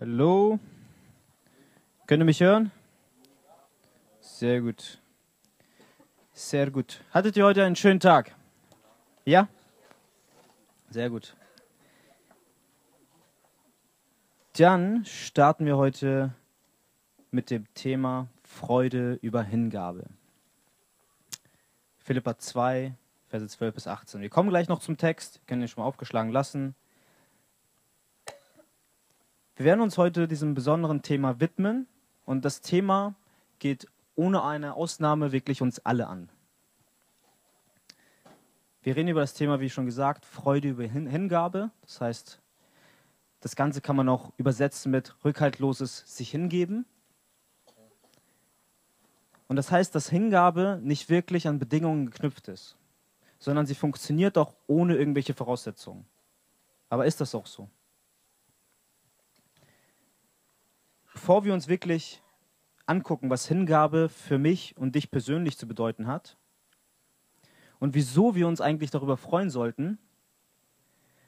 Hallo? Könnt ihr mich hören? Sehr gut. Sehr gut. Hattet ihr heute einen schönen Tag? Ja? Sehr gut. Dann starten wir heute mit dem Thema Freude über Hingabe. Philippa 2, Verse 12 bis 18. Wir kommen gleich noch zum Text, können ihn schon mal aufgeschlagen lassen. Wir werden uns heute diesem besonderen Thema widmen und das Thema geht ohne eine Ausnahme wirklich uns alle an. Wir reden über das Thema, wie schon gesagt, Freude über Hingabe. Das heißt, das Ganze kann man auch übersetzen mit rückhaltloses sich hingeben. Und das heißt, dass Hingabe nicht wirklich an Bedingungen geknüpft ist, sondern sie funktioniert auch ohne irgendwelche Voraussetzungen. Aber ist das auch so? Bevor wir uns wirklich angucken, was Hingabe für mich und dich persönlich zu bedeuten hat und wieso wir uns eigentlich darüber freuen sollten,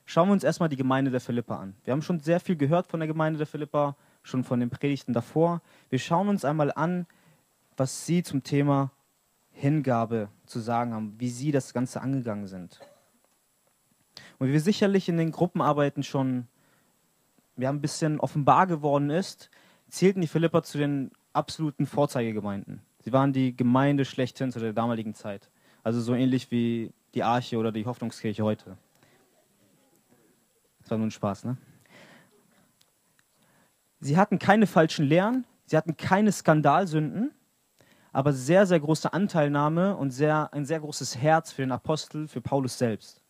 schauen wir uns erstmal die Gemeinde der Philippa an. Wir haben schon sehr viel gehört von der Gemeinde der Philippa, schon von den Predigten davor. Wir schauen uns einmal an, was sie zum Thema Hingabe zu sagen haben, wie sie das Ganze angegangen sind. Und wie wir sicherlich in den Gruppenarbeiten schon haben ein bisschen offenbar geworden ist, zählten die Philipper zu den absoluten Vorzeigegemeinden. Sie waren die Gemeinde schlechthin zu der damaligen Zeit. Also so ähnlich wie die Arche oder die Hoffnungskirche heute. Das war nur ein Spaß, ne? Sie hatten keine falschen Lehren, sie hatten keine Skandalsünden, aber sehr, sehr große Anteilnahme und sehr, ein sehr großes Herz für den Apostel, für Paulus selbst.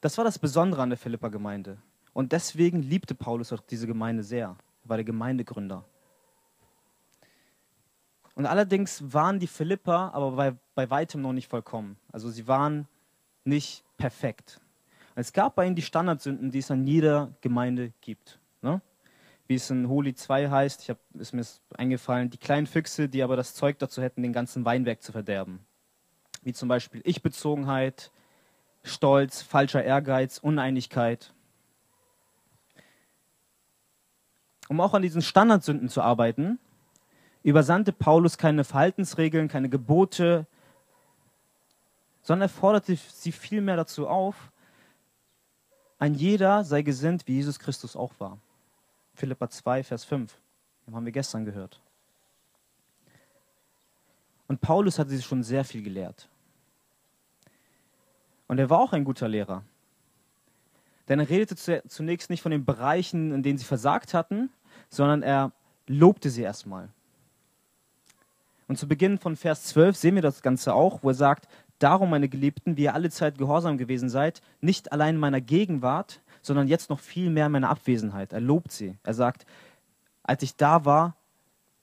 Das war das Besondere an der Philippa-Gemeinde. Und deswegen liebte Paulus auch diese Gemeinde sehr. Er war der Gemeindegründer. Und allerdings waren die Philipper aber bei, bei weitem noch nicht vollkommen. Also sie waren nicht perfekt. Es gab bei ihnen die Standardsünden, die es an jeder Gemeinde gibt. Ne? Wie es in Holi 2 heißt, ich hab, ist mir eingefallen, die kleinen Füchse, die aber das Zeug dazu hätten, den ganzen Weinberg zu verderben. Wie zum Beispiel Ich-Bezogenheit, Stolz, falscher Ehrgeiz, Uneinigkeit. Um auch an diesen Standardsünden zu arbeiten, übersandte Paulus keine Verhaltensregeln, keine Gebote, sondern er forderte sie vielmehr dazu auf, ein jeder sei gesinnt, wie Jesus Christus auch war. Philippa 2, Vers 5. Den haben wir gestern gehört. Und Paulus hatte sie schon sehr viel gelehrt. Und er war auch ein guter Lehrer. Denn er redete zunächst nicht von den Bereichen, in denen sie versagt hatten, sondern er lobte sie erstmal. Und zu Beginn von Vers 12 sehen wir das Ganze auch, wo er sagt, Darum, meine Geliebten, wie ihr alle Zeit gehorsam gewesen seid, nicht allein in meiner Gegenwart, sondern jetzt noch viel mehr in meiner Abwesenheit. Er lobt sie. Er sagt, als ich da war,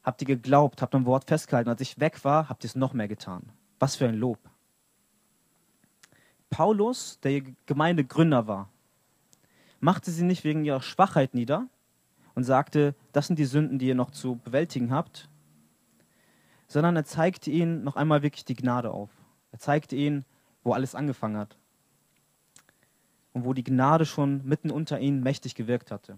habt ihr geglaubt, habt am Wort festgehalten. Als ich weg war, habt ihr es noch mehr getan. Was für ein Lob. Paulus, der Gemeindegründer war, machte sie nicht wegen ihrer Schwachheit nieder, und sagte, das sind die Sünden, die ihr noch zu bewältigen habt, sondern er zeigte ihnen noch einmal wirklich die Gnade auf. Er zeigte ihnen, wo alles angefangen hat und wo die Gnade schon mitten unter ihnen mächtig gewirkt hatte.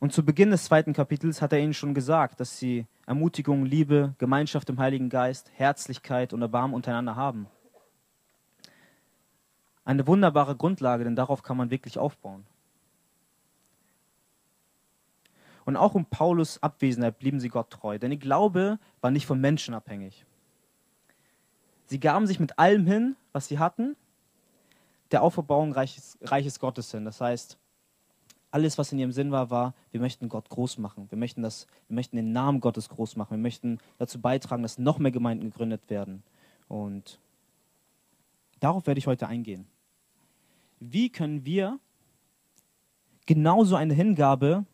Und zu Beginn des zweiten Kapitels hat er ihnen schon gesagt, dass sie Ermutigung, Liebe, Gemeinschaft im Heiligen Geist, Herzlichkeit und Erbarmen untereinander haben. Eine wunderbare Grundlage, denn darauf kann man wirklich aufbauen. Und auch um Paulus Abwesenheit blieben sie Gott treu, denn ihr Glaube war nicht von Menschen abhängig. Sie gaben sich mit allem hin, was sie hatten, der Auferbauung Reiches, Reiches Gottes hin. Das heißt, alles, was in ihrem Sinn war, war, wir möchten Gott groß machen. Wir möchten, das, wir möchten den Namen Gottes groß machen. Wir möchten dazu beitragen, dass noch mehr Gemeinden gegründet werden. Und darauf werde ich heute eingehen wie können wir genauso eine Hingabe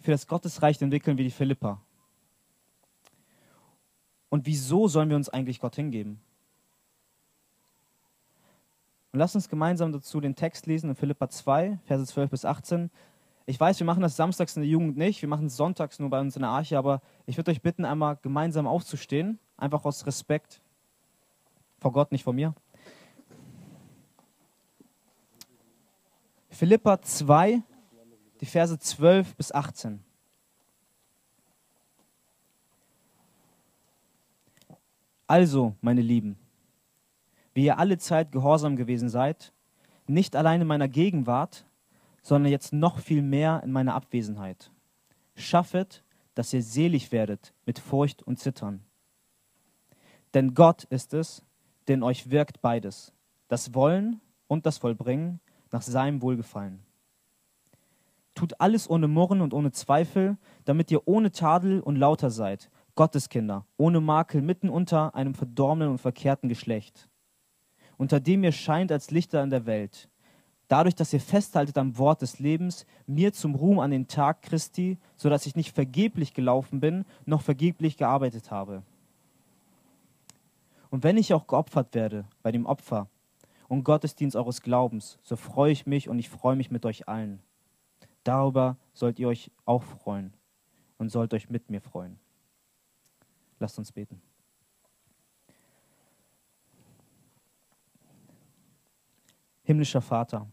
für das Gottesreich entwickeln wie die Philippa? Und wieso sollen wir uns eigentlich Gott hingeben? Und lass uns gemeinsam dazu den Text lesen in Philippa 2, Verse 12 bis 18. Ich weiß, wir machen das samstags in der Jugend nicht, wir machen es sonntags nur bei uns in der Arche, aber ich würde euch bitten, einmal gemeinsam aufzustehen, einfach aus Respekt vor Gott, nicht vor mir. Philippa 2, die Verse 12 bis 18. Also, meine Lieben, wie ihr alle Zeit gehorsam gewesen seid, nicht allein in meiner Gegenwart, sondern jetzt noch viel mehr in meiner Abwesenheit. Schaffet, dass ihr selig werdet mit Furcht und Zittern. Denn Gott ist es, der in euch wirkt beides, das Wollen und das Vollbringen nach seinem Wohlgefallen. Tut alles ohne Murren und ohne Zweifel, damit ihr ohne Tadel und lauter seid, Gotteskinder, ohne Makel, mitten unter einem verdorbenen und verkehrten Geschlecht, unter dem ihr scheint als Lichter in der Welt, dadurch, dass ihr festhaltet am Wort des Lebens, mir zum Ruhm an den Tag Christi, so dass ich nicht vergeblich gelaufen bin, noch vergeblich gearbeitet habe. Und wenn ich auch geopfert werde bei dem Opfer und Gottesdienst eures Glaubens, so freue ich mich und ich freue mich mit euch allen. Darüber sollt ihr euch auch freuen und sollt euch mit mir freuen. Lasst uns beten. Himmlischer Vater,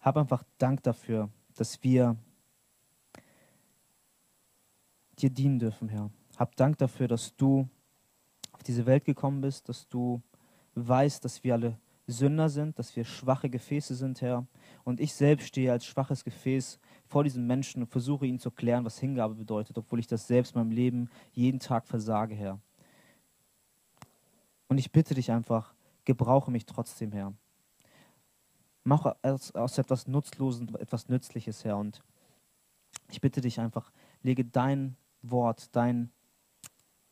hab einfach Dank dafür, dass wir dir dienen dürfen, Herr. Hab Dank dafür, dass du auf diese Welt gekommen bist, dass du weißt, dass wir alle Sünder sind, dass wir schwache Gefäße sind, Herr. Und ich selbst stehe als schwaches Gefäß vor diesen Menschen und versuche ihnen zu klären, was Hingabe bedeutet, obwohl ich das selbst in meinem Leben jeden Tag versage, Herr. Und ich bitte dich einfach, gebrauche mich trotzdem, Herr. Mache aus, aus etwas Nutzlosen etwas Nützliches, Herr. Und ich bitte dich einfach, lege dein Wort, dein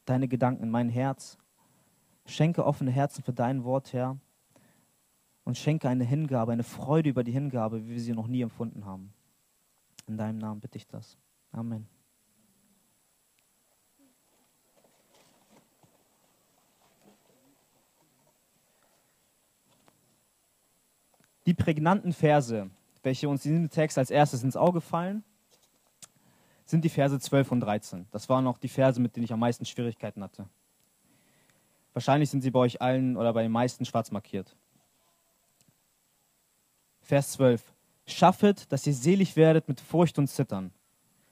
deine Gedanken in mein Herz. Schenke offene Herzen für dein Wort, Herr. Und schenke eine Hingabe, eine Freude über die Hingabe, wie wir sie noch nie empfunden haben. In deinem Namen bitte ich das. Amen. Die prägnanten Verse, welche uns in diesem Text als erstes ins Auge fallen, sind die Verse 12 und 13. Das waren auch die Verse, mit denen ich am meisten Schwierigkeiten hatte. Wahrscheinlich sind sie bei euch allen oder bei den meisten schwarz markiert. Vers 12. Schaffet, dass ihr selig werdet mit Furcht und Zittern.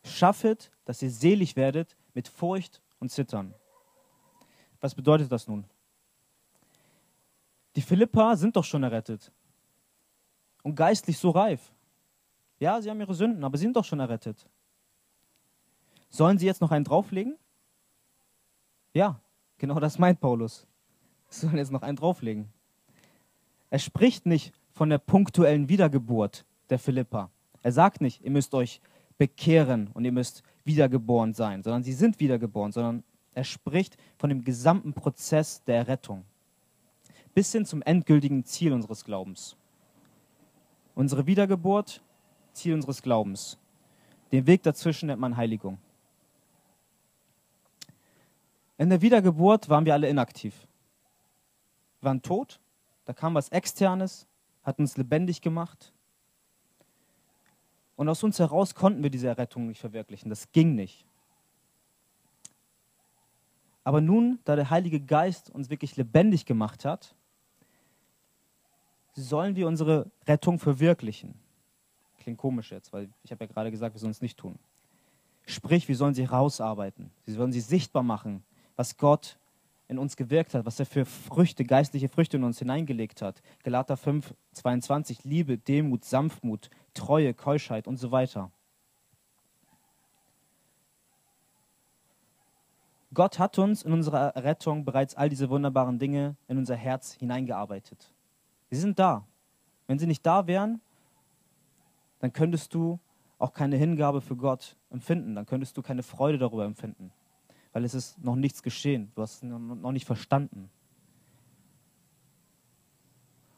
Schaffet, dass ihr selig werdet mit Furcht und Zittern. Was bedeutet das nun? Die Philippa sind doch schon errettet und geistlich so reif. Ja, sie haben ihre Sünden, aber sie sind doch schon errettet. Sollen sie jetzt noch einen drauflegen? Ja, genau das meint Paulus. Sie sollen jetzt noch einen drauflegen. Er spricht nicht von der punktuellen Wiedergeburt der Philippa. Er sagt nicht, ihr müsst euch bekehren und ihr müsst wiedergeboren sein, sondern sie sind wiedergeboren, sondern er spricht von dem gesamten Prozess der Errettung bis hin zum endgültigen Ziel unseres Glaubens. Unsere Wiedergeburt, Ziel unseres Glaubens. Den Weg dazwischen nennt man Heiligung. In der Wiedergeburt waren wir alle inaktiv. Wir waren tot, da kam was Externes, hat uns lebendig gemacht. Und aus uns heraus konnten wir diese Errettung nicht verwirklichen. Das ging nicht. Aber nun, da der Heilige Geist uns wirklich lebendig gemacht hat, sollen wir unsere Rettung verwirklichen. Klingt komisch jetzt, weil ich habe ja gerade gesagt, wir sollen es nicht tun. Sprich, wir sollen sie herausarbeiten. Sie sollen sie sichtbar machen was Gott in uns gewirkt hat, was er für Früchte, geistliche Früchte in uns hineingelegt hat. Galater 5, 22, Liebe, Demut, Sanftmut, Treue, Keuschheit und so weiter. Gott hat uns in unserer Rettung bereits all diese wunderbaren Dinge in unser Herz hineingearbeitet. Sie sind da. Wenn sie nicht da wären, dann könntest du auch keine Hingabe für Gott empfinden, dann könntest du keine Freude darüber empfinden weil es ist noch nichts geschehen. Du hast es noch nicht verstanden.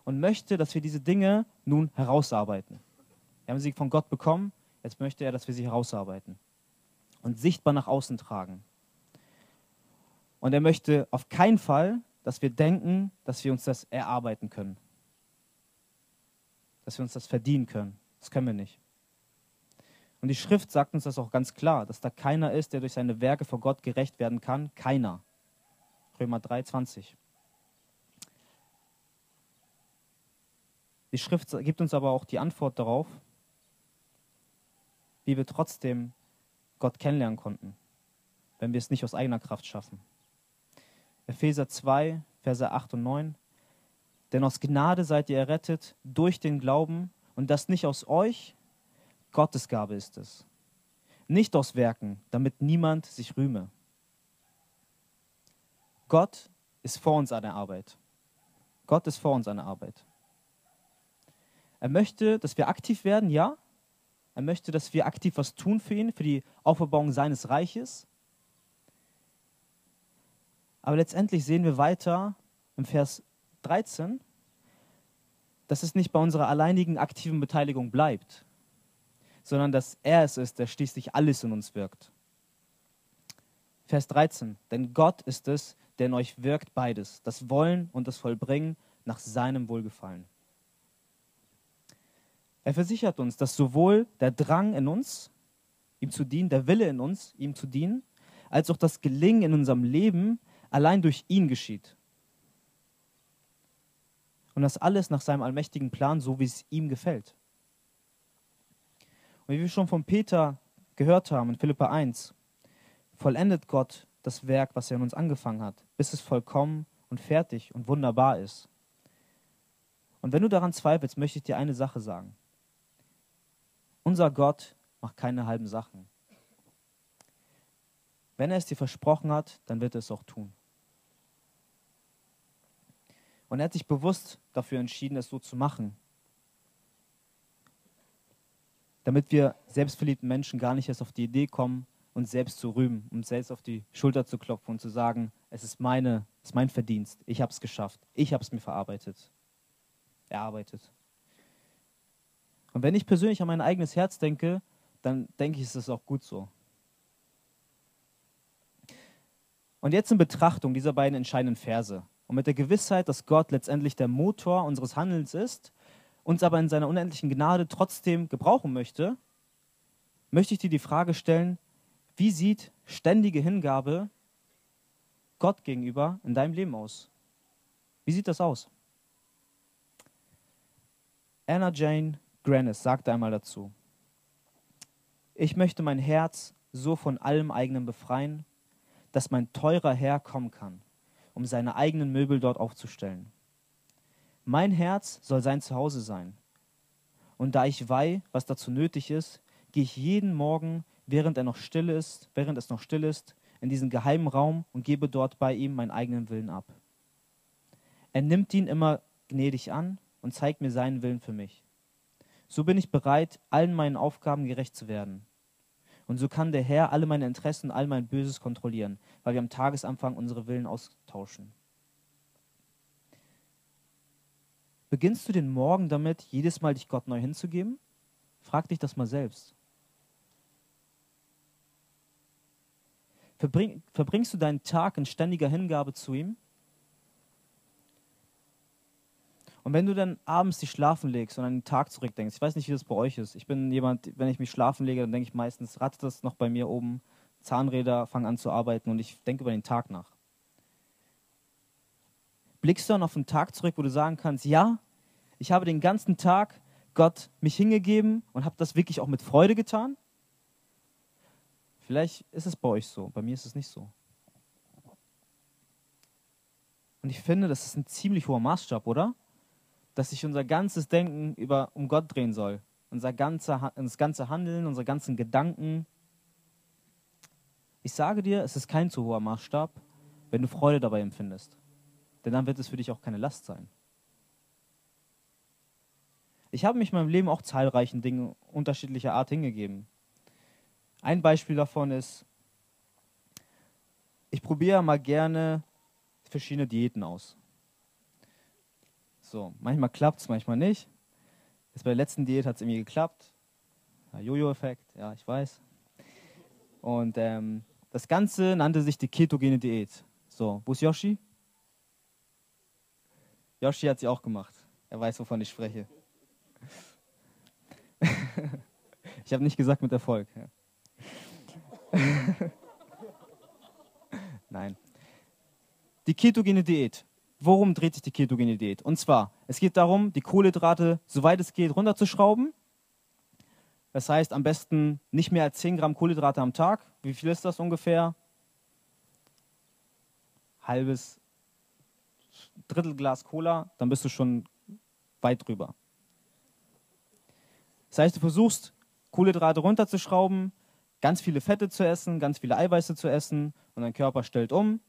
Und möchte, dass wir diese Dinge nun herausarbeiten. Wir haben sie von Gott bekommen, jetzt möchte er, dass wir sie herausarbeiten und sichtbar nach außen tragen. Und er möchte auf keinen Fall, dass wir denken, dass wir uns das erarbeiten können. Dass wir uns das verdienen können. Das können wir nicht. Und die Schrift sagt uns das auch ganz klar, dass da keiner ist, der durch seine Werke vor Gott gerecht werden kann. Keiner. Römer 3, 20. Die Schrift gibt uns aber auch die Antwort darauf, wie wir trotzdem Gott kennenlernen konnten, wenn wir es nicht aus eigener Kraft schaffen. Epheser 2, Verse 8 und 9. Denn aus Gnade seid ihr errettet durch den Glauben und das nicht aus euch, Gottes Gabe ist es. Nicht aus Werken, damit niemand sich rühme. Gott ist vor uns an der Arbeit. Gott ist vor uns an der Arbeit. Er möchte, dass wir aktiv werden, ja. Er möchte, dass wir aktiv was tun für ihn, für die Aufbauung seines Reiches. Aber letztendlich sehen wir weiter im Vers 13, dass es nicht bei unserer alleinigen aktiven Beteiligung bleibt, sondern dass er es ist, der schließlich alles in uns wirkt. Vers 13, denn Gott ist es, der in euch wirkt beides, das Wollen und das Vollbringen nach seinem Wohlgefallen. Er versichert uns, dass sowohl der Drang in uns, ihm zu dienen, der Wille in uns, ihm zu dienen, als auch das Gelingen in unserem Leben allein durch ihn geschieht. Und das alles nach seinem allmächtigen Plan, so wie es ihm gefällt. Und wie wir schon von Peter gehört haben in Philippa 1, vollendet Gott das Werk, was er in uns angefangen hat, bis es vollkommen und fertig und wunderbar ist. Und wenn du daran zweifelst, möchte ich dir eine Sache sagen. Unser Gott macht keine halben Sachen. Wenn er es dir versprochen hat, dann wird er es auch tun. Und er hat sich bewusst dafür entschieden, es so zu machen. Damit wir selbstverliebten Menschen gar nicht erst auf die Idee kommen, uns selbst zu rühmen, uns selbst auf die Schulter zu klopfen und zu sagen, es ist, meine, es ist mein Verdienst, ich habe es geschafft, ich habe es mir verarbeitet, erarbeitet. Und wenn ich persönlich an mein eigenes Herz denke, dann denke ich, ist es auch gut so. Und jetzt in Betrachtung dieser beiden entscheidenden Verse und mit der Gewissheit, dass Gott letztendlich der Motor unseres Handelns ist, uns aber in seiner unendlichen Gnade trotzdem gebrauchen möchte, möchte ich dir die Frage stellen, wie sieht ständige Hingabe Gott gegenüber in deinem Leben aus? Wie sieht das aus? Anna Jane Grannis sagte einmal dazu, ich möchte mein Herz so von allem eigenen befreien, dass mein teurer Herr kommen kann um seine eigenen Möbel dort aufzustellen. Mein Herz soll sein Zuhause sein. Und da ich weihe, was dazu nötig ist, gehe ich jeden Morgen, während er noch still ist, während es noch still ist, in diesen geheimen Raum und gebe dort bei ihm meinen eigenen Willen ab. Er nimmt ihn immer gnädig an und zeigt mir seinen Willen für mich. So bin ich bereit, allen meinen Aufgaben gerecht zu werden. Und so kann der Herr alle meine Interessen, all mein Böses kontrollieren, weil wir am Tagesanfang unsere Willen austauschen. Beginnst du den Morgen damit, jedes Mal dich Gott neu hinzugeben? Frag dich das mal selbst. Verbring, verbringst du deinen Tag in ständiger Hingabe zu ihm? Und wenn du dann abends dich schlafen legst und an den Tag zurückdenkst, ich weiß nicht, wie das bei euch ist. Ich bin jemand, wenn ich mich schlafen lege, dann denke ich meistens, rattet das noch bei mir oben, Zahnräder fangen an zu arbeiten und ich denke über den Tag nach. Blickst du dann auf einen Tag zurück, wo du sagen kannst, ja, ich habe den ganzen Tag Gott mich hingegeben und habe das wirklich auch mit Freude getan? Vielleicht ist es bei euch so, bei mir ist es nicht so. Und ich finde, das ist ein ziemlich hoher Maßstab, oder? dass sich unser ganzes Denken über, um Gott drehen soll. Unser ganze, das ganze Handeln, unsere ganzen Gedanken. Ich sage dir, es ist kein zu hoher Maßstab, wenn du Freude dabei empfindest. Denn dann wird es für dich auch keine Last sein. Ich habe mich in meinem Leben auch zahlreichen Dingen unterschiedlicher Art hingegeben. Ein Beispiel davon ist, ich probiere mal gerne verschiedene Diäten aus. So, manchmal klappt es, manchmal nicht. Jetzt bei der letzten Diät hat es irgendwie geklappt. Jojo-Effekt, ja, ich weiß. Und ähm, das Ganze nannte sich die ketogene Diät. So, wo ist Yoshi? Yoshi hat sie auch gemacht. Er weiß, wovon ich spreche. ich habe nicht gesagt mit Erfolg. Nein. Die ketogene Diät worum dreht sich die ketogene Diät? Und zwar, es geht darum, die Kohlenhydrate, soweit es geht, runterzuschrauben. Das heißt, am besten nicht mehr als 10 Gramm Kohlenhydrate am Tag. Wie viel ist das ungefähr? Halbes Drittel Glas Cola, dann bist du schon weit drüber. Das heißt, du versuchst, Kohlenhydrate runterzuschrauben, ganz viele Fette zu essen, ganz viele Eiweiße zu essen und dein Körper stellt um,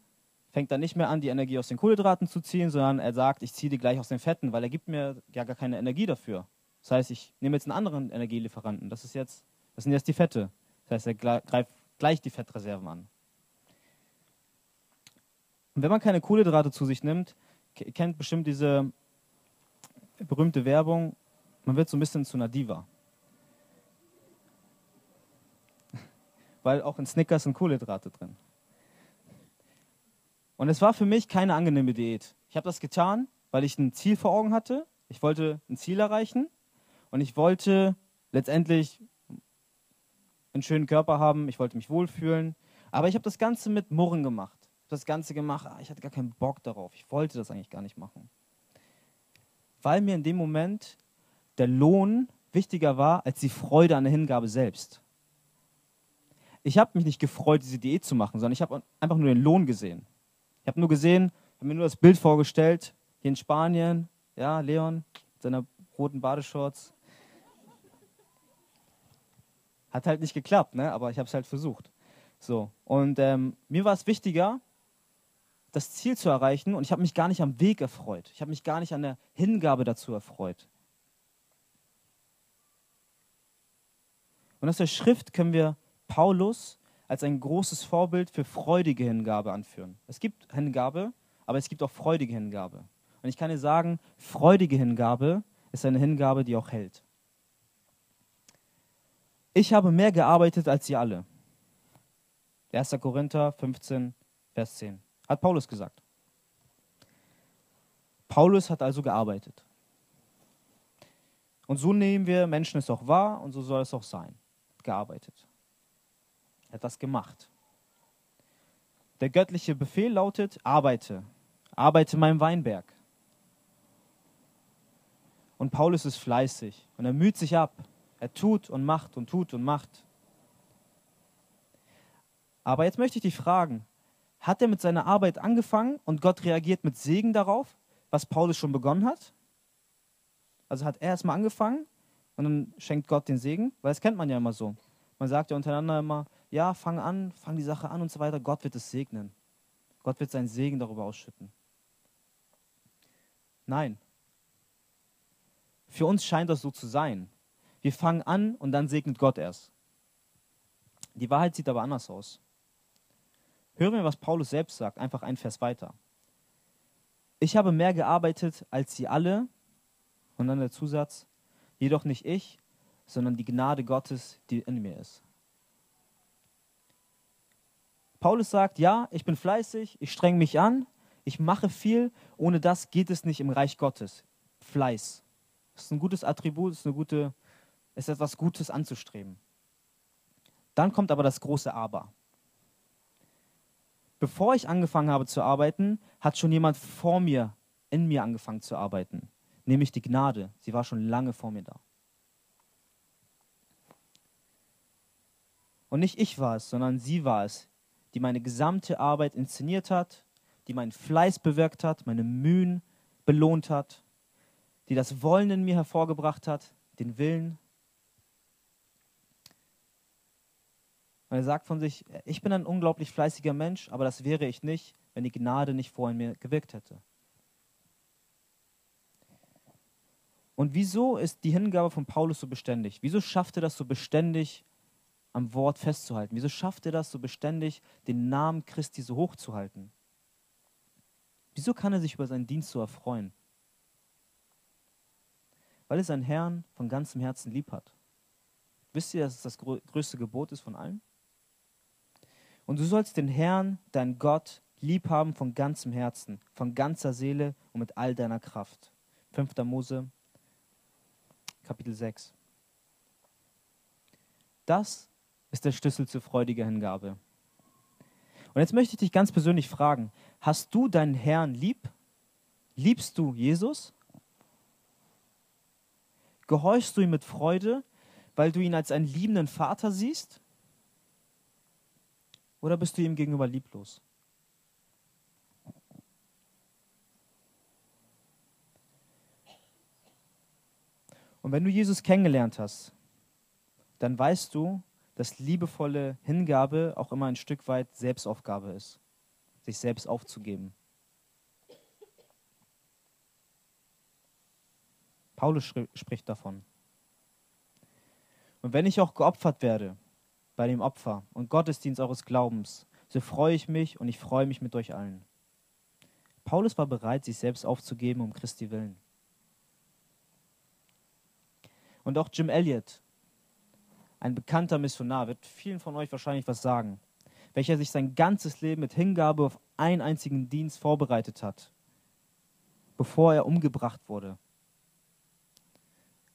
fängt dann nicht mehr an, die Energie aus den Kohlenhydraten zu ziehen, sondern er sagt, ich ziehe die gleich aus den Fetten, weil er gibt mir ja gar keine Energie dafür. Das heißt, ich nehme jetzt einen anderen Energielieferanten. Das, ist jetzt, das sind jetzt die Fette. Das heißt, er greift gleich die Fettreserven an. Und wenn man keine Kohlenhydrate zu sich nimmt, kennt bestimmt diese berühmte Werbung, man wird so ein bisschen zu einer Diva. Weil auch in Snickers sind Kohlenhydrate drin. Und es war für mich keine angenehme Diät. Ich habe das getan, weil ich ein Ziel vor Augen hatte. Ich wollte ein Ziel erreichen und ich wollte letztendlich einen schönen Körper haben. Ich wollte mich wohlfühlen. Aber ich habe das Ganze mit Murren gemacht. Das Ganze gemacht. Ah, ich hatte gar keinen Bock darauf. Ich wollte das eigentlich gar nicht machen. Weil mir in dem Moment der Lohn wichtiger war als die Freude an der Hingabe selbst. Ich habe mich nicht gefreut, diese Diät zu machen, sondern ich habe einfach nur den Lohn gesehen. Ich habe nur gesehen, habe mir nur das Bild vorgestellt, hier in Spanien, ja, Leon, mit seiner roten Badeshorts. Hat halt nicht geklappt, ne? aber ich habe es halt versucht. So. Und ähm, mir war es wichtiger, das Ziel zu erreichen und ich habe mich gar nicht am Weg erfreut. Ich habe mich gar nicht an der Hingabe dazu erfreut. Und aus der Schrift können wir Paulus als ein großes Vorbild für freudige Hingabe anführen. Es gibt Hingabe, aber es gibt auch freudige Hingabe. Und ich kann dir sagen, freudige Hingabe ist eine Hingabe, die auch hält. Ich habe mehr gearbeitet als sie alle. 1. Korinther 15, Vers 10. Hat Paulus gesagt. Paulus hat also gearbeitet. Und so nehmen wir Menschen es auch wahr und so soll es auch sein. Gearbeitet. Er hat das gemacht. Der göttliche Befehl lautet, arbeite. Arbeite meinem Weinberg. Und Paulus ist fleißig und er müht sich ab. Er tut und macht und tut und macht. Aber jetzt möchte ich dich fragen, hat er mit seiner Arbeit angefangen und Gott reagiert mit Segen darauf, was Paulus schon begonnen hat? Also hat er erstmal angefangen und dann schenkt Gott den Segen? Weil das kennt man ja immer so. Man sagt ja untereinander immer, ja, fang an, fang die Sache an und so weiter. Gott wird es segnen. Gott wird seinen Segen darüber ausschütten. Nein. Für uns scheint das so zu sein. Wir fangen an und dann segnet Gott erst. Die Wahrheit sieht aber anders aus. Hören wir, was Paulus selbst sagt, einfach ein Vers weiter. Ich habe mehr gearbeitet als sie alle, und dann der Zusatz, jedoch nicht ich, sondern die Gnade Gottes, die in mir ist. Paulus sagt, ja, ich bin fleißig, ich streng mich an, ich mache viel, ohne das geht es nicht im Reich Gottes. Fleiß. Das ist ein gutes Attribut, ist, eine gute, ist etwas Gutes anzustreben. Dann kommt aber das große Aber. Bevor ich angefangen habe zu arbeiten, hat schon jemand vor mir, in mir angefangen zu arbeiten, nämlich die Gnade. Sie war schon lange vor mir da. Und nicht ich war es, sondern sie war es, die meine gesamte Arbeit inszeniert hat, die meinen Fleiß bewirkt hat, meine Mühen belohnt hat, die das Wollen in mir hervorgebracht hat, den Willen. Und er sagt von sich, ich bin ein unglaublich fleißiger Mensch, aber das wäre ich nicht, wenn die Gnade nicht vor in mir gewirkt hätte. Und wieso ist die Hingabe von Paulus so beständig? Wieso schafft er das so beständig, am Wort festzuhalten? Wieso schafft er das so beständig, den Namen Christi so hoch zu halten? Wieso kann er sich über seinen Dienst so erfreuen? Weil er seinen Herrn von ganzem Herzen lieb hat. Wisst ihr, dass es das größte Gebot ist von allen? Und du sollst den Herrn, dein Gott, lieb haben von ganzem Herzen, von ganzer Seele und mit all deiner Kraft. 5. Mose, Kapitel 6. Das ist der Schlüssel zur freudiger Hingabe. Und jetzt möchte ich dich ganz persönlich fragen, hast du deinen Herrn lieb? Liebst du Jesus? Gehorchst du ihm mit Freude, weil du ihn als einen liebenden Vater siehst? Oder bist du ihm gegenüber lieblos? Und wenn du Jesus kennengelernt hast, dann weißt du, dass liebevolle Hingabe auch immer ein Stück weit Selbstaufgabe ist, sich selbst aufzugeben. Paulus spricht davon. Und wenn ich auch geopfert werde bei dem Opfer und Gottesdienst eures Glaubens, so freue ich mich und ich freue mich mit euch allen. Paulus war bereit, sich selbst aufzugeben um Christi willen. Und auch Jim Elliot, ein bekannter Missionar, wird vielen von euch wahrscheinlich was sagen, welcher sich sein ganzes Leben mit Hingabe auf einen einzigen Dienst vorbereitet hat, bevor er umgebracht wurde.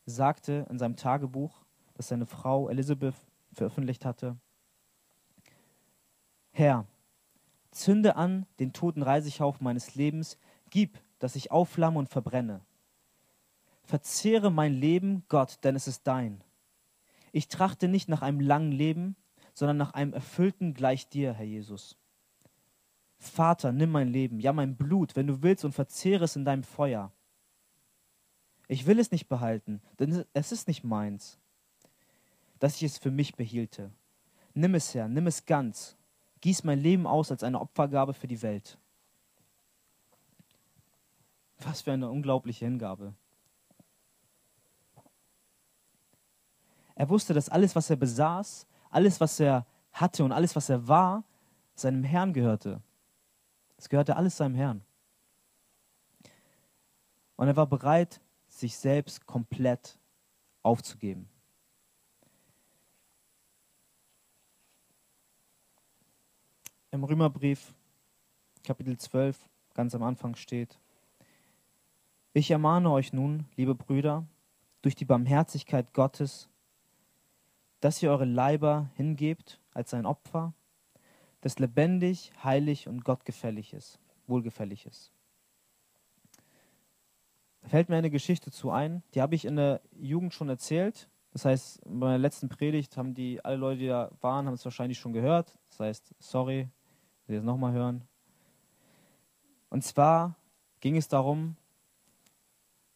Sagte in seinem Tagebuch, das seine Frau Elizabeth veröffentlicht hatte, Herr, zünde an den toten Reisighaufen meines Lebens, gib, dass ich aufflamme und verbrenne. Verzehre mein Leben, Gott, denn es ist dein. Ich trachte nicht nach einem langen Leben, sondern nach einem erfüllten gleich dir, Herr Jesus. Vater, nimm mein Leben, ja mein Blut, wenn du willst, und verzehre es in deinem Feuer. Ich will es nicht behalten, denn es ist nicht meins, dass ich es für mich behielte. Nimm es, Herr, nimm es ganz. Gieß mein Leben aus als eine Opfergabe für die Welt. Was für eine unglaubliche Hingabe. Er wusste, dass alles, was er besaß, alles, was er hatte und alles, was er war, seinem Herrn gehörte. Es gehörte alles seinem Herrn. Und er war bereit, sich selbst komplett aufzugeben. Im Römerbrief, Kapitel 12, ganz am Anfang steht, ich ermahne euch nun, liebe Brüder, durch die Barmherzigkeit Gottes, dass ihr eure Leiber hingebt als ein Opfer, das lebendig, heilig und gottgefällig ist, wohlgefällig ist. Da fällt mir eine Geschichte zu ein, die habe ich in der Jugend schon erzählt. Das heißt, bei meiner letzten Predigt haben die, alle Leute, die da waren, haben es wahrscheinlich schon gehört. Das heißt, sorry, Sie es nochmal hören. Und zwar ging es darum,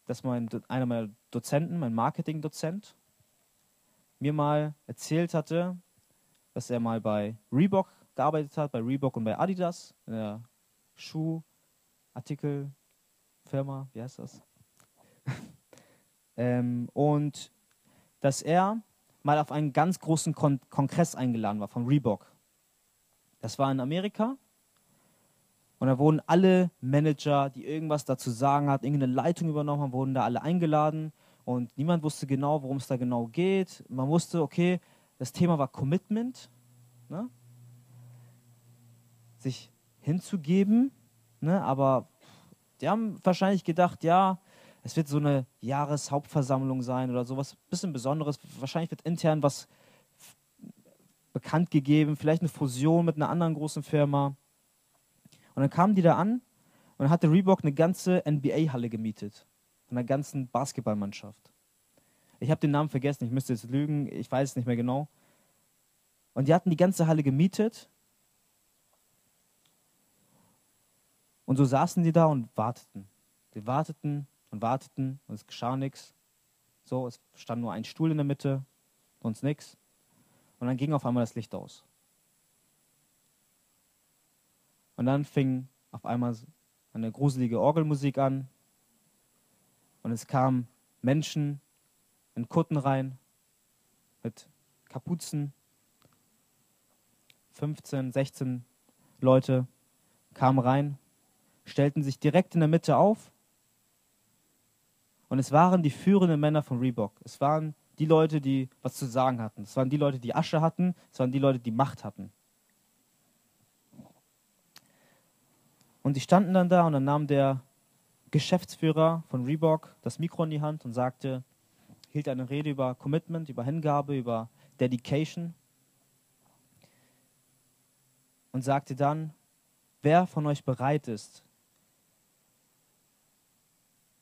dass mein, einer meiner Dozenten, mein Marketing-Dozent, mir mal erzählt hatte, dass er mal bei Reebok gearbeitet hat, bei Reebok und bei Adidas, in der Schuhartikelfirma, wie heißt das? ähm, und dass er mal auf einen ganz großen Kon Kongress eingeladen war von Reebok. Das war in Amerika. Und da wurden alle Manager, die irgendwas dazu sagen hat, irgendeine Leitung übernommen haben, wurden da alle eingeladen und niemand wusste genau, worum es da genau geht. Man wusste, okay, das Thema war Commitment, ne? sich hinzugeben, ne? aber die haben wahrscheinlich gedacht, ja, es wird so eine Jahreshauptversammlung sein oder sowas, bisschen Besonderes. Wahrscheinlich wird intern was bekannt gegeben, vielleicht eine Fusion mit einer anderen großen Firma. Und dann kamen die da an und hatte Reebok eine ganze NBA-Halle gemietet von der ganzen Basketballmannschaft. Ich habe den Namen vergessen, ich müsste jetzt lügen, ich weiß es nicht mehr genau. Und die hatten die ganze Halle gemietet. Und so saßen die da und warteten. Die warteten und warteten und es geschah nichts. So, es stand nur ein Stuhl in der Mitte, sonst nichts. Und dann ging auf einmal das Licht aus. Und dann fing auf einmal eine gruselige Orgelmusik an. Und es kamen Menschen in Kutten rein mit Kapuzen. 15, 16 Leute kamen rein, stellten sich direkt in der Mitte auf. Und es waren die führenden Männer von Reebok. Es waren die Leute, die was zu sagen hatten. Es waren die Leute, die Asche hatten. Es waren die Leute, die Macht hatten. Und die standen dann da und dann nahm der Geschäftsführer von Reebok das Mikro in die Hand und sagte, hielt eine Rede über Commitment, über Hingabe, über Dedication und sagte dann, wer von euch bereit ist,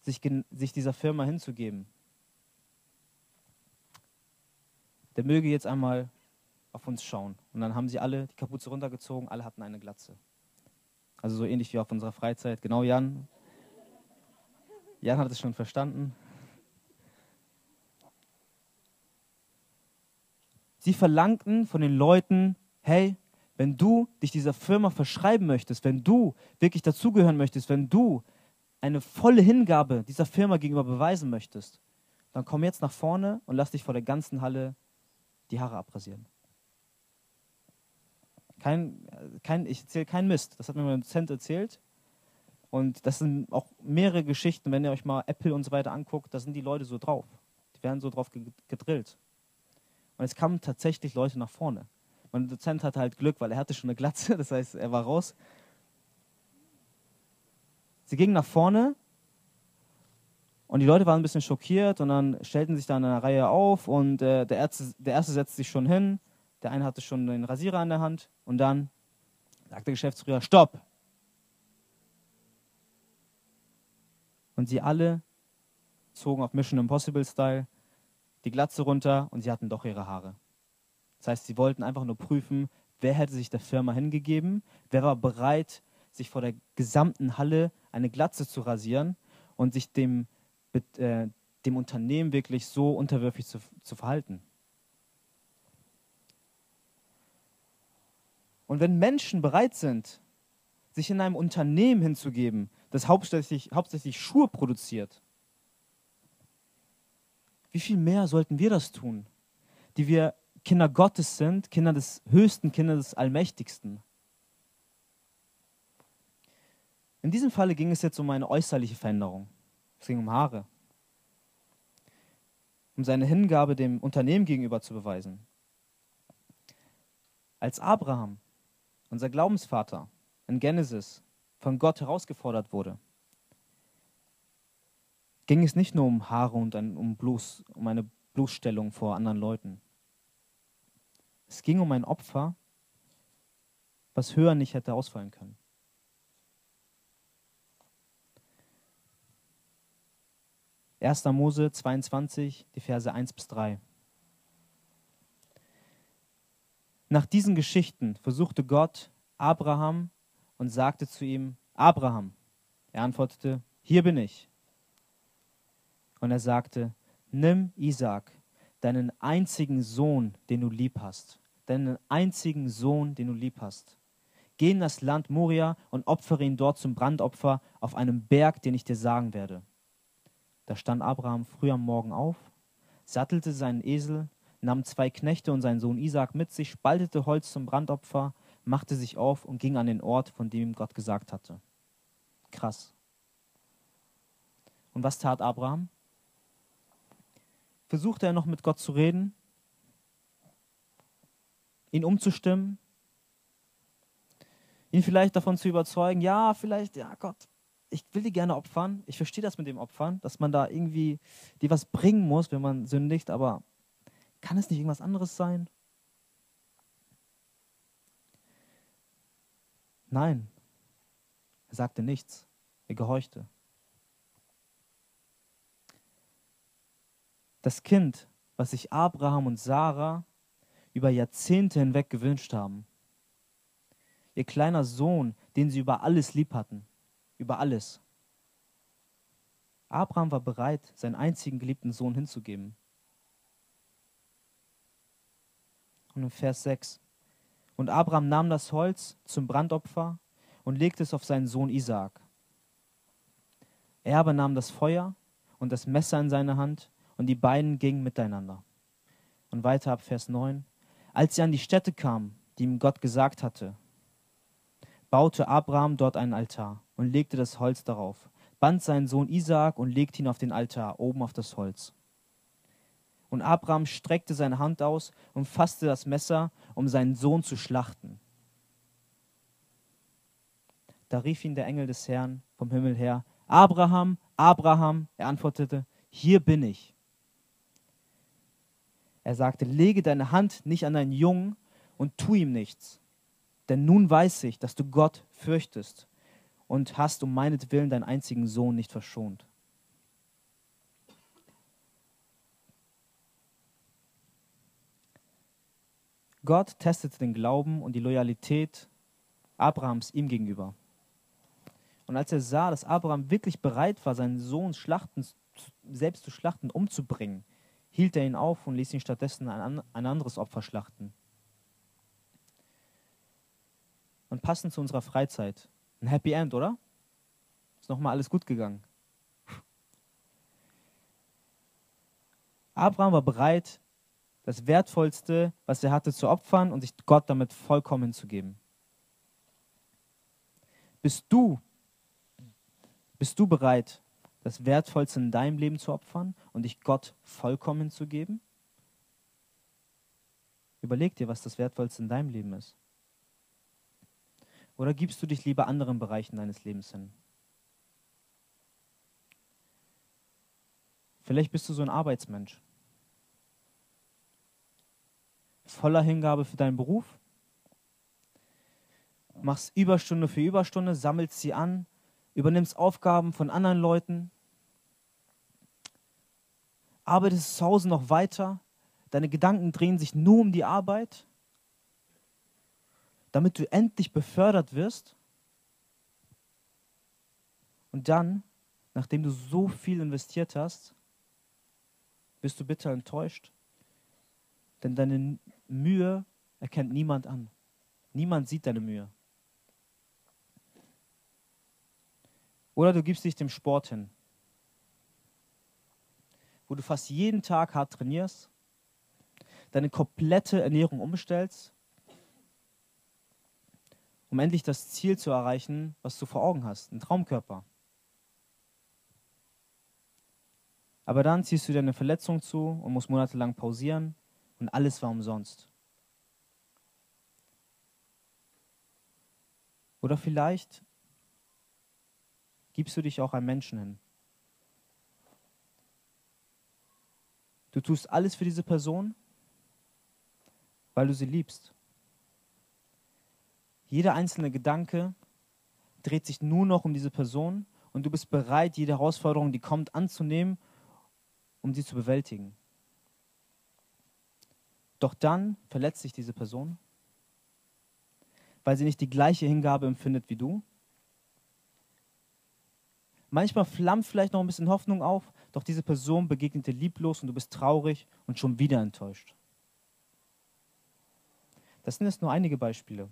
sich, sich dieser Firma hinzugeben, der möge jetzt einmal auf uns schauen. Und dann haben sie alle die Kapuze runtergezogen, alle hatten eine Glatze. Also so ähnlich wie auf unserer Freizeit. Genau, Jan. Jan hat es schon verstanden. Sie verlangten von den Leuten, hey, wenn du dich dieser Firma verschreiben möchtest, wenn du wirklich dazugehören möchtest, wenn du eine volle Hingabe dieser Firma gegenüber beweisen möchtest, dann komm jetzt nach vorne und lass dich vor der ganzen Halle die Haare abrasieren. Kein, kein, ich erzähle keinen Mist. Das hat mir mein Dozent erzählt. Und das sind auch mehrere Geschichten, wenn ihr euch mal Apple und so weiter anguckt, da sind die Leute so drauf. Die werden so drauf gedrillt. Und es kamen tatsächlich Leute nach vorne. Mein Dozent hatte halt Glück, weil er hatte schon eine Glatze, das heißt, er war raus. Sie gingen nach vorne und die Leute waren ein bisschen schockiert und dann stellten sich da in einer Reihe auf und äh, der, Erste, der Erste setzte sich schon hin, der eine hatte schon den Rasierer an der Hand und dann sagt der Geschäftsführer, stopp! Und sie alle zogen auf Mission Impossible Style die Glatze runter und sie hatten doch ihre Haare. Das heißt, sie wollten einfach nur prüfen, wer hätte sich der Firma hingegeben, wer war bereit, sich vor der gesamten Halle eine Glatze zu rasieren und sich dem, äh, dem Unternehmen wirklich so unterwürfig zu, zu verhalten. Und wenn Menschen bereit sind, sich in einem Unternehmen hinzugeben, das hauptsächlich, hauptsächlich Schuhe produziert, wie viel mehr sollten wir das tun, die wir Kinder Gottes sind, Kinder des Höchsten, Kinder des Allmächtigsten? In diesem Falle ging es jetzt um eine äußerliche Veränderung. Es ging um Haare. Um seine Hingabe dem Unternehmen gegenüber zu beweisen. Als Abraham, unser Glaubensvater, in Genesis von Gott herausgefordert wurde, ging es nicht nur um Haare und ein, um, Bloß, um eine Bloßstellung vor anderen Leuten. Es ging um ein Opfer, was höher nicht hätte ausfallen können. 1. Mose 22, die Verse 1 bis 3. Nach diesen Geschichten versuchte Gott Abraham und sagte zu ihm, Abraham. Er antwortete, hier bin ich. Und er sagte, nimm Isaac, deinen einzigen Sohn, den du lieb hast, deinen einzigen Sohn, den du lieb hast. Geh in das Land Moria und opfere ihn dort zum Brandopfer auf einem Berg, den ich dir sagen werde. Da stand Abraham früh am Morgen auf, sattelte seinen Esel, nahm zwei Knechte und seinen Sohn Isaac mit sich, spaltete Holz zum Brandopfer, machte sich auf und ging an den Ort, von dem ihm Gott gesagt hatte. Krass. Und was tat Abraham? Versuchte er noch mit Gott zu reden, ihn umzustimmen, ihn vielleicht davon zu überzeugen, ja, vielleicht, ja Gott, ich will die gerne opfern. Ich verstehe das mit dem Opfern, dass man da irgendwie dir was bringen muss, wenn man sündigt, aber kann es nicht irgendwas anderes sein? Nein, er sagte nichts, er gehorchte. Das Kind, was sich Abraham und Sarah über Jahrzehnte hinweg gewünscht haben, ihr kleiner Sohn, den sie über alles lieb hatten, über alles. Abraham war bereit, seinen einzigen geliebten Sohn hinzugeben. Und in Vers 6. Und Abraham nahm das Holz zum Brandopfer und legte es auf seinen Sohn Isaak. Er aber nahm das Feuer und das Messer in seine Hand und die beiden gingen miteinander. Und weiter ab Vers 9. Als sie an die Stätte kamen, die ihm Gott gesagt hatte, baute Abraham dort einen Altar und legte das Holz darauf, band seinen Sohn Isaak und legte ihn auf den Altar, oben auf das Holz. Und Abraham streckte seine Hand aus und fasste das Messer, um seinen Sohn zu schlachten. Da rief ihn der Engel des Herrn vom Himmel her, Abraham, Abraham, er antwortete, hier bin ich. Er sagte, lege deine Hand nicht an deinen Jungen und tu ihm nichts. Denn nun weiß ich, dass du Gott fürchtest und hast um meinetwillen deinen einzigen Sohn nicht verschont. Gott testete den Glauben und die Loyalität Abrahams ihm gegenüber. Und als er sah, dass Abraham wirklich bereit war, seinen Sohn schlachten, selbst zu schlachten, umzubringen, hielt er ihn auf und ließ ihn stattdessen ein, ein anderes Opfer schlachten. Und passend zu unserer Freizeit ein Happy End, oder? Ist nochmal alles gut gegangen. Abraham war bereit, das Wertvollste, was er hatte, zu opfern und sich Gott damit vollkommen zu geben. Bist du, bist du bereit, das Wertvollste in deinem Leben zu opfern und dich Gott vollkommen zu geben? Überleg dir, was das Wertvollste in deinem Leben ist. Oder gibst du dich lieber anderen Bereichen deines Lebens hin? Vielleicht bist du so ein Arbeitsmensch. Voller Hingabe für deinen Beruf. Machst Überstunde für Überstunde, sammelst sie an, übernimmst Aufgaben von anderen Leuten, arbeitest zu Hause noch weiter, deine Gedanken drehen sich nur um die Arbeit, damit du endlich befördert wirst. Und dann, nachdem du so viel investiert hast, bist du bitter enttäuscht, denn deine Mühe erkennt niemand an. Niemand sieht deine Mühe. Oder du gibst dich dem Sport hin, wo du fast jeden Tag hart trainierst, deine komplette Ernährung umstellst, um endlich das Ziel zu erreichen, was du vor Augen hast, einen Traumkörper. Aber dann ziehst du dir eine Verletzung zu und musst monatelang pausieren und alles war umsonst. Oder vielleicht gibst du dich auch einem Menschen hin. Du tust alles für diese Person, weil du sie liebst. Jeder einzelne Gedanke dreht sich nur noch um diese Person und du bist bereit, jede Herausforderung, die kommt, anzunehmen, um sie zu bewältigen. Doch dann verletzt sich diese Person, weil sie nicht die gleiche Hingabe empfindet wie du Manchmal flammt vielleicht noch ein bisschen Hoffnung auf, doch diese Person begegnet dir lieblos und du bist traurig und schon wieder enttäuscht. Das sind jetzt nur einige Beispiele.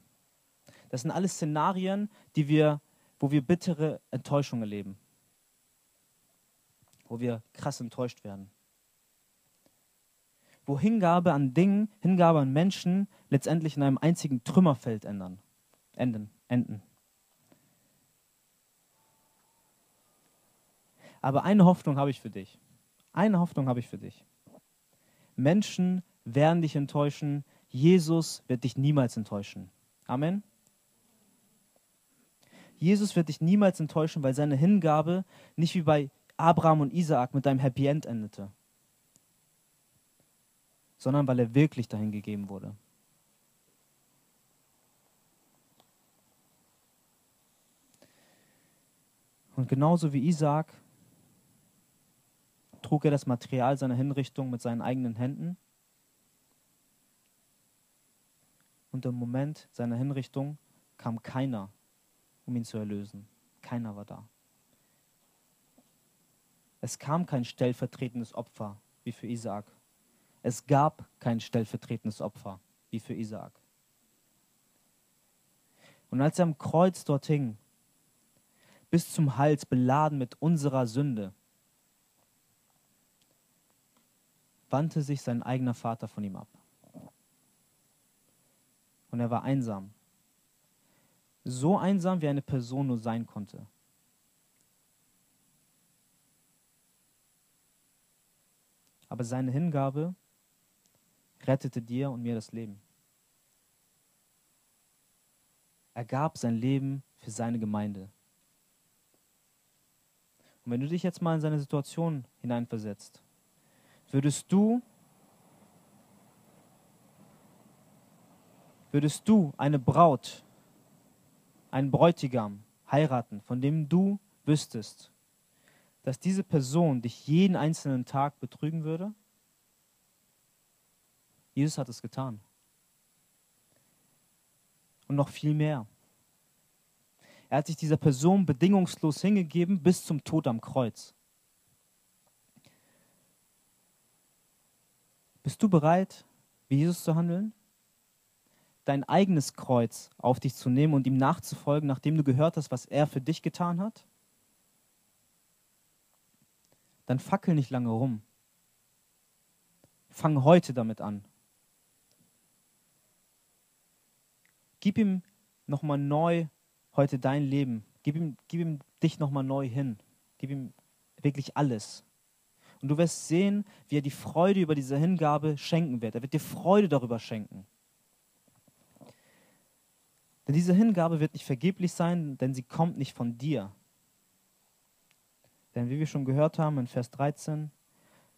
Das sind alles Szenarien, die wir, wo wir bittere Enttäuschung erleben. Wo wir krass enttäuscht werden. Wo Hingabe an Dingen, Hingabe an Menschen letztendlich in einem einzigen Trümmerfeld ändern, enden, enden. Aber eine Hoffnung habe ich für dich. Eine Hoffnung habe ich für dich. Menschen werden dich enttäuschen. Jesus wird dich niemals enttäuschen. Amen. Jesus wird dich niemals enttäuschen, weil seine Hingabe nicht wie bei Abraham und Isaak mit einem Happy End endete, sondern weil er wirklich dahin gegeben wurde. Und genauso wie Isaak trug er das Material seiner Hinrichtung mit seinen eigenen Händen. Und im Moment seiner Hinrichtung kam keiner, um ihn zu erlösen. Keiner war da. Es kam kein stellvertretendes Opfer wie für Isaak. Es gab kein stellvertretendes Opfer wie für Isaak. Und als er am Kreuz dort hing, bis zum Hals beladen mit unserer Sünde, wandte sich sein eigener Vater von ihm ab. Und er war einsam. So einsam, wie eine Person nur sein konnte. Aber seine Hingabe rettete dir und mir das Leben. Er gab sein Leben für seine Gemeinde. Und wenn du dich jetzt mal in seine Situation hineinversetzt, würdest du, würdest du eine Braut, einen Bräutigam heiraten, von dem du wüsstest, dass diese Person dich jeden einzelnen Tag betrügen würde? Jesus hat es getan. und noch viel mehr. Er hat sich dieser Person bedingungslos hingegeben bis zum Tod am Kreuz. Bist du bereit, wie Jesus zu handeln? Dein eigenes Kreuz auf dich zu nehmen und ihm nachzufolgen, nachdem du gehört hast, was er für dich getan hat? Dann fackel nicht lange rum. Fang heute damit an. Gib ihm nochmal neu heute dein Leben. Gib ihm, gib ihm dich nochmal neu hin. Gib ihm wirklich alles. Und du wirst sehen, wie er die Freude über diese Hingabe schenken wird. Er wird dir Freude darüber schenken. Denn diese Hingabe wird nicht vergeblich sein, denn sie kommt nicht von dir. Denn wie wir schon gehört haben in Vers 13,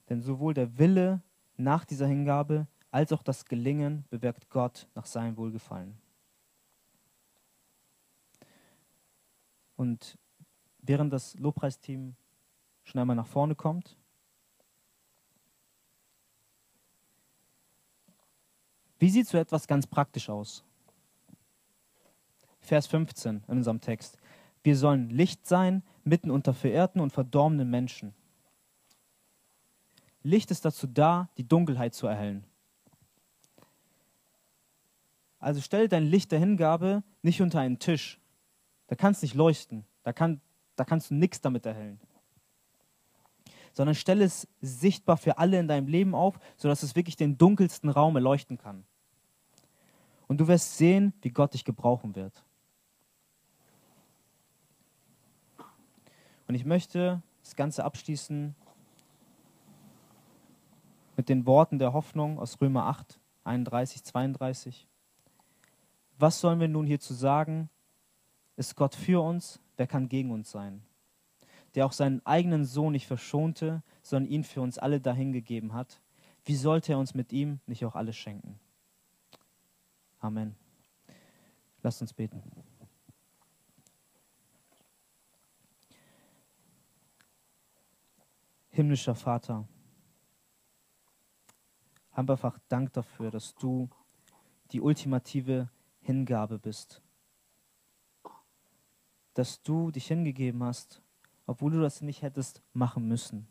denn sowohl der Wille nach dieser Hingabe als auch das Gelingen bewirkt Gott nach seinem Wohlgefallen. Und während das Lobpreisteam schon einmal nach vorne kommt, wie sieht so etwas ganz praktisch aus? Vers 15 in unserem Text. Wir sollen Licht sein mitten unter verehrten und verdorbenen Menschen. Licht ist dazu da, die Dunkelheit zu erhellen. Also stell dein Licht der Hingabe nicht unter einen Tisch, da kannst du nicht leuchten. Da, kann, da kannst du nichts damit erhellen. Sondern stelle es sichtbar für alle in deinem Leben auf, sodass es wirklich den dunkelsten Raum erleuchten kann. Und du wirst sehen, wie Gott dich gebrauchen wird. Und ich möchte das Ganze abschließen mit den Worten der Hoffnung aus Römer 8, 31, 32. Was sollen wir nun hierzu sagen? Ist Gott für uns, wer kann gegen uns sein? Der auch seinen eigenen Sohn nicht verschonte, sondern ihn für uns alle dahingegeben hat. Wie sollte er uns mit ihm nicht auch alles schenken? Amen. Lasst uns beten. Himmlischer Vater, haben wir einfach Dank dafür, dass du die ultimative Hingabe bist dass du dich hingegeben hast, obwohl du das nicht hättest machen müssen.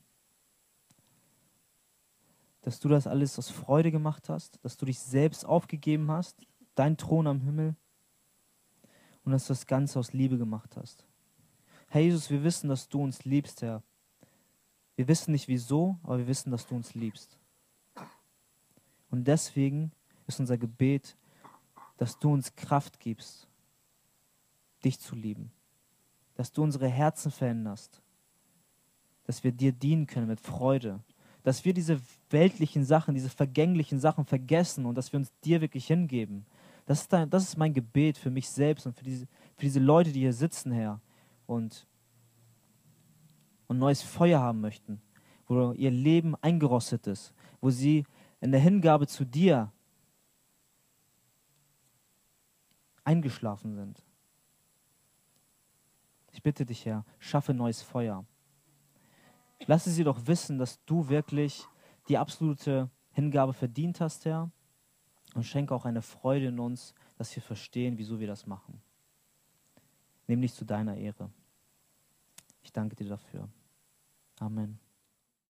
Dass du das alles aus Freude gemacht hast, dass du dich selbst aufgegeben hast, dein Thron am Himmel, und dass du das Ganze aus Liebe gemacht hast. Herr Jesus, wir wissen, dass du uns liebst, Herr. Wir wissen nicht wieso, aber wir wissen, dass du uns liebst. Und deswegen ist unser Gebet, dass du uns Kraft gibst, dich zu lieben dass du unsere Herzen veränderst, dass wir dir dienen können mit Freude, dass wir diese weltlichen Sachen, diese vergänglichen Sachen vergessen und dass wir uns dir wirklich hingeben. Das ist, dein, das ist mein Gebet für mich selbst und für diese, für diese Leute, die hier sitzen, Herr, und, und neues Feuer haben möchten, wo ihr Leben eingerostet ist, wo sie in der Hingabe zu dir eingeschlafen sind. Ich bitte dich, Herr, schaffe neues Feuer. Lasse sie doch wissen, dass du wirklich die absolute Hingabe verdient hast, Herr. Und schenke auch eine Freude in uns, dass wir verstehen, wieso wir das machen. Nämlich zu deiner Ehre. Ich danke dir dafür. Amen.